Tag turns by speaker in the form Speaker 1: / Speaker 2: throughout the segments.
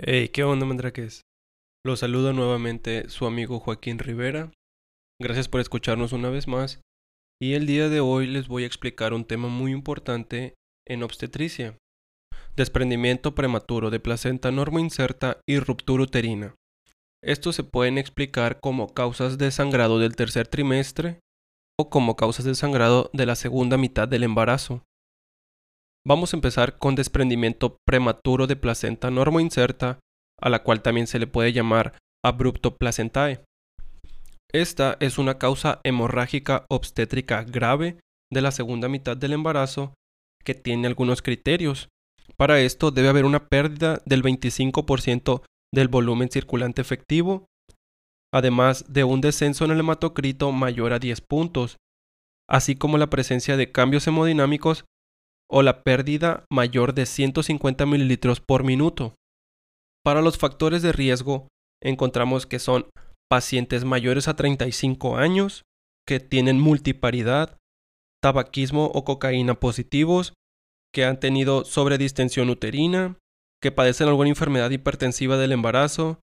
Speaker 1: Hey, ¿qué onda, mandraques? Los saluda nuevamente su amigo Joaquín Rivera. Gracias por escucharnos una vez más. Y el día de hoy les voy a explicar un tema muy importante en obstetricia. Desprendimiento prematuro de placenta inserta y ruptura uterina. Estos se pueden explicar como causas de sangrado del tercer trimestre o como causas de sangrado de la segunda mitad del embarazo. Vamos a empezar con desprendimiento prematuro de placenta inserta, a la cual también se le puede llamar abrupto placentae. Esta es una causa hemorrágica obstétrica grave de la segunda mitad del embarazo que tiene algunos criterios. Para esto debe haber una pérdida del 25% del volumen circulante efectivo, además de un descenso en el hematocrito mayor a 10 puntos, así como la presencia de cambios hemodinámicos o la pérdida mayor de 150 mililitros por minuto. Para los factores de riesgo, encontramos que son pacientes mayores a 35 años, que tienen multiparidad, tabaquismo o cocaína positivos, que han tenido sobredistensión uterina, que padecen alguna enfermedad hipertensiva del embarazo,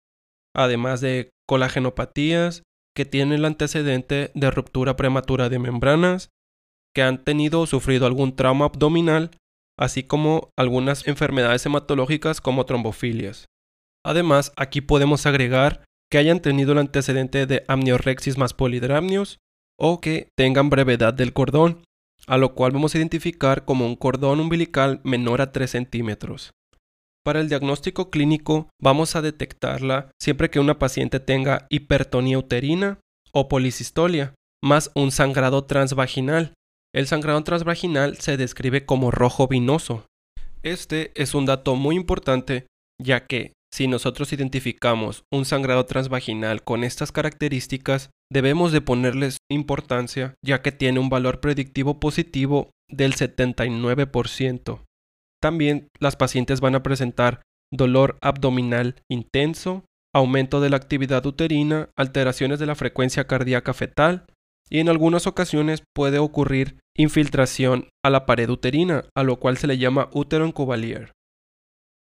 Speaker 1: además de colagenopatías, que tienen el antecedente de ruptura prematura de membranas, que han tenido o sufrido algún trauma abdominal, así como algunas enfermedades hematológicas como trombofilias. Además, aquí podemos agregar que hayan tenido el antecedente de amniorexis más polidramnios o que tengan brevedad del cordón, a lo cual vamos a identificar como un cordón umbilical menor a 3 centímetros. Para el diagnóstico clínico vamos a detectarla siempre que una paciente tenga hipertonía uterina o policistolia, más un sangrado transvaginal, el sangrado transvaginal se describe como rojo vinoso. Este es un dato muy importante ya que si nosotros identificamos un sangrado transvaginal con estas características, debemos de ponerles importancia ya que tiene un valor predictivo positivo del 79%. También las pacientes van a presentar dolor abdominal intenso, aumento de la actividad uterina, alteraciones de la frecuencia cardíaca fetal, y en algunas ocasiones puede ocurrir infiltración a la pared uterina, a lo cual se le llama útero encubalier.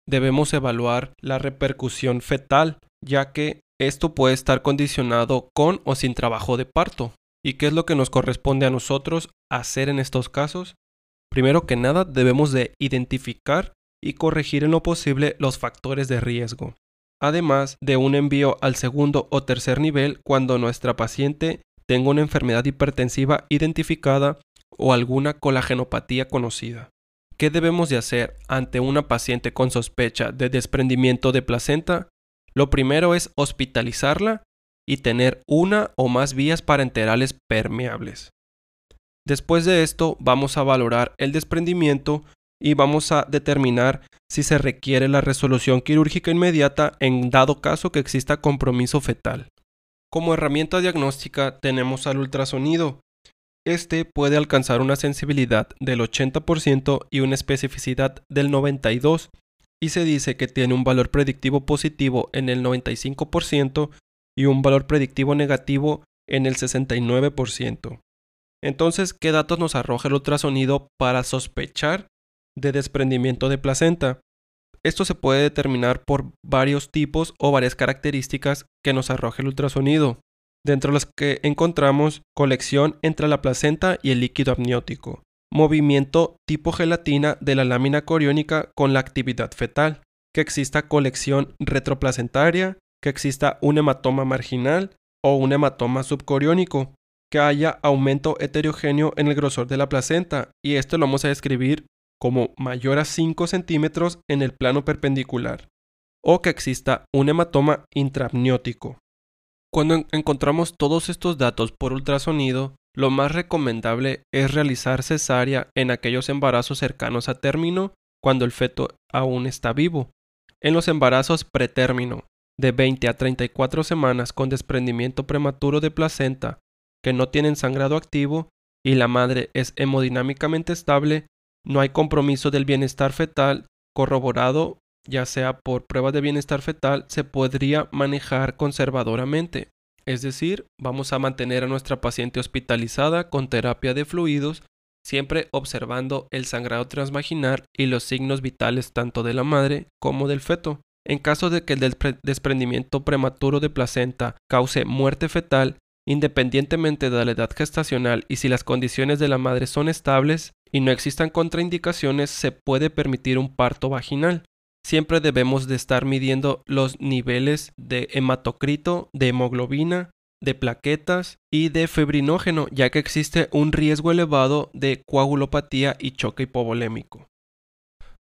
Speaker 1: Debemos evaluar la repercusión fetal, ya que esto puede estar condicionado con o sin trabajo de parto. ¿Y qué es lo que nos corresponde a nosotros hacer en estos casos? Primero que nada, debemos de identificar y corregir en lo posible los factores de riesgo, además de un envío al segundo o tercer nivel cuando nuestra paciente tengo una enfermedad hipertensiva identificada o alguna colagenopatía conocida. ¿Qué debemos de hacer ante una paciente con sospecha de desprendimiento de placenta? Lo primero es hospitalizarla y tener una o más vías parenterales permeables. Después de esto vamos a valorar el desprendimiento y vamos a determinar si se requiere la resolución quirúrgica inmediata en dado caso que exista compromiso fetal. Como herramienta diagnóstica tenemos al ultrasonido. Este puede alcanzar una sensibilidad del 80% y una especificidad del 92% y se dice que tiene un valor predictivo positivo en el 95% y un valor predictivo negativo en el 69%. Entonces, ¿qué datos nos arroja el ultrasonido para sospechar de desprendimiento de placenta? Esto se puede determinar por varios tipos o varias características que nos arroja el ultrasonido, dentro de las que encontramos colección entre la placenta y el líquido amniótico, movimiento tipo gelatina de la lámina coriónica con la actividad fetal, que exista colección retroplacentaria, que exista un hematoma marginal o un hematoma subcoriónico, que haya aumento heterogéneo en el grosor de la placenta, y esto lo vamos a describir como mayor a 5 centímetros en el plano perpendicular, o que exista un hematoma intraamniótico. Cuando encontramos todos estos datos por ultrasonido, lo más recomendable es realizar cesárea en aquellos embarazos cercanos a término cuando el feto aún está vivo. En los embarazos pretérmino, de 20 a 34 semanas con desprendimiento prematuro de placenta que no tienen sangrado activo y la madre es hemodinámicamente estable, no hay compromiso del bienestar fetal corroborado, ya sea por pruebas de bienestar fetal, se podría manejar conservadoramente. Es decir, vamos a mantener a nuestra paciente hospitalizada con terapia de fluidos, siempre observando el sangrado transvaginal y los signos vitales tanto de la madre como del feto. En caso de que el desprendimiento prematuro de placenta cause muerte fetal, independientemente de la edad gestacional y si las condiciones de la madre son estables y no existan contraindicaciones, se puede permitir un parto vaginal. Siempre debemos de estar midiendo los niveles de hematocrito, de hemoglobina, de plaquetas y de fibrinógeno, ya que existe un riesgo elevado de coagulopatía y choque hipovolémico.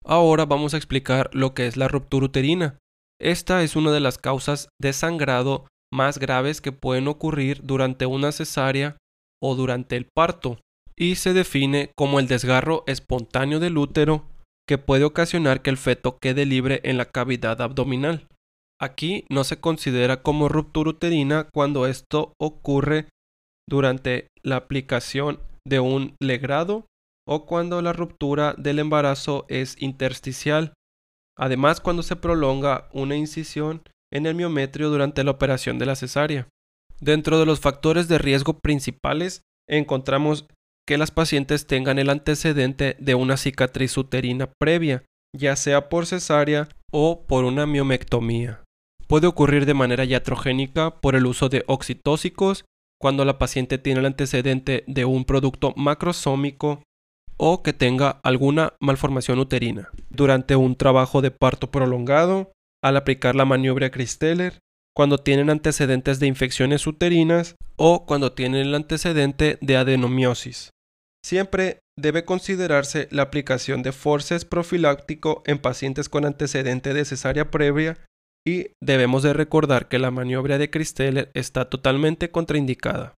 Speaker 1: Ahora vamos a explicar lo que es la ruptura uterina. Esta es una de las causas de sangrado más graves que pueden ocurrir durante una cesárea o durante el parto y se define como el desgarro espontáneo del útero que puede ocasionar que el feto quede libre en la cavidad abdominal. Aquí no se considera como ruptura uterina cuando esto ocurre durante la aplicación de un legrado o cuando la ruptura del embarazo es intersticial. Además, cuando se prolonga una incisión en el miometrio durante la operación de la cesárea. Dentro de los factores de riesgo principales encontramos que las pacientes tengan el antecedente de una cicatriz uterina previa, ya sea por cesárea o por una miomectomía. Puede ocurrir de manera iatrogénica por el uso de oxitóxicos cuando la paciente tiene el antecedente de un producto macrosómico o que tenga alguna malformación uterina. Durante un trabajo de parto prolongado, al aplicar la maniobra Christeller, cuando tienen antecedentes de infecciones uterinas o cuando tienen el antecedente de adenomiosis. Siempre debe considerarse la aplicación de forces profiláctico en pacientes con antecedente de cesárea previa y debemos de recordar que la maniobra de Christeller está totalmente contraindicada.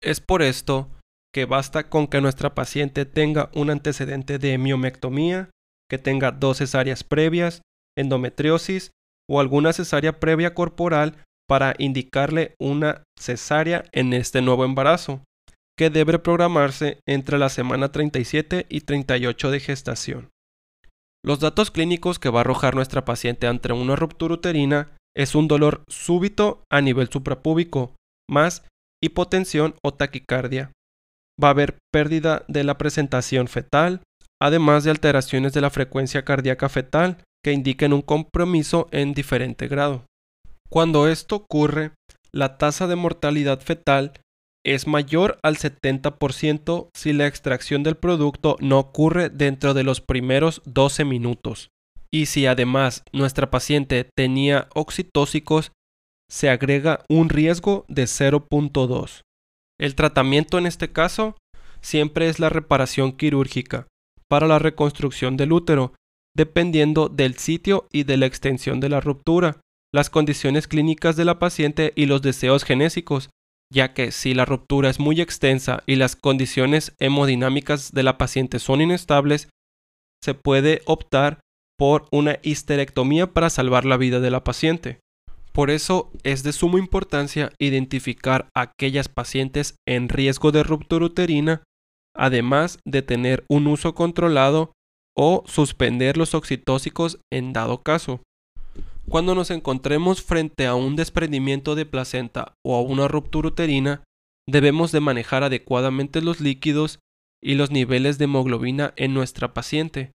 Speaker 1: Es por esto que basta con que nuestra paciente tenga un antecedente de miomectomía, que tenga dos cesáreas previas, endometriosis o alguna cesárea previa corporal para indicarle una cesárea en este nuevo embarazo, debe programarse entre la semana 37 y 38 de gestación. Los datos clínicos que va a arrojar nuestra paciente ante una ruptura uterina es un dolor súbito a nivel suprapúbico, más hipotensión o taquicardia. Va a haber pérdida de la presentación fetal, además de alteraciones de la frecuencia cardíaca fetal que indiquen un compromiso en diferente grado. Cuando esto ocurre, la tasa de mortalidad fetal es mayor al 70% si la extracción del producto no ocurre dentro de los primeros 12 minutos. Y si además nuestra paciente tenía oxitóxicos, se agrega un riesgo de 0.2. El tratamiento en este caso siempre es la reparación quirúrgica para la reconstrucción del útero, dependiendo del sitio y de la extensión de la ruptura, las condiciones clínicas de la paciente y los deseos genésicos, ya que si la ruptura es muy extensa y las condiciones hemodinámicas de la paciente son inestables, se puede optar por una histerectomía para salvar la vida de la paciente. Por eso es de suma importancia identificar a aquellas pacientes en riesgo de ruptura uterina, además de tener un uso controlado o suspender los oxitóxicos en dado caso. Cuando nos encontremos frente a un desprendimiento de placenta o a una ruptura uterina, debemos de manejar adecuadamente los líquidos y los niveles de hemoglobina en nuestra paciente.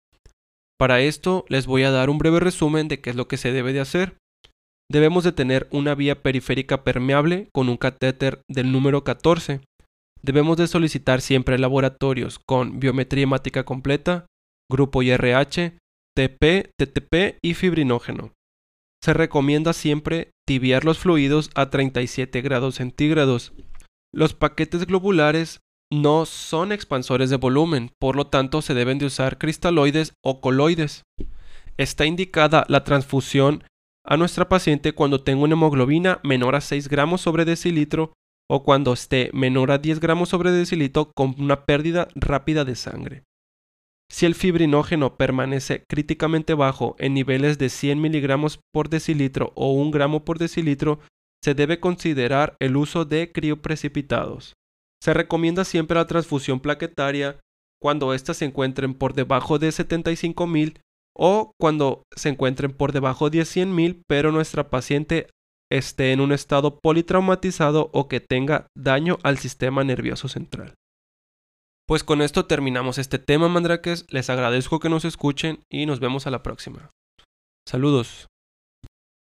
Speaker 1: Para esto les voy a dar un breve resumen de qué es lo que se debe de hacer. Debemos de tener una vía periférica permeable con un catéter del número 14. Debemos de solicitar siempre laboratorios con biometría hemática completa, grupo IRH, TP, TTP y fibrinógeno. Se recomienda siempre tibiar los fluidos a 37 grados centígrados. Los paquetes globulares no son expansores de volumen, por lo tanto se deben de usar cristaloides o coloides. Está indicada la transfusión a nuestra paciente cuando tenga una hemoglobina menor a 6 gramos sobre decilitro o cuando esté menor a 10 gramos sobre decilitro con una pérdida rápida de sangre. Si el fibrinógeno permanece críticamente bajo en niveles de 100 miligramos por decilitro o 1 gramo por decilitro, se debe considerar el uso de crioprecipitados. Se recomienda siempre la transfusión plaquetaria cuando éstas se encuentren por debajo de 75.000 o cuando se encuentren por debajo de 100.000 pero nuestra paciente esté en un estado politraumatizado o que tenga daño al sistema nervioso central. Pues con esto terminamos este tema, mandrakes. Les agradezco que nos escuchen y nos vemos a la próxima. Saludos.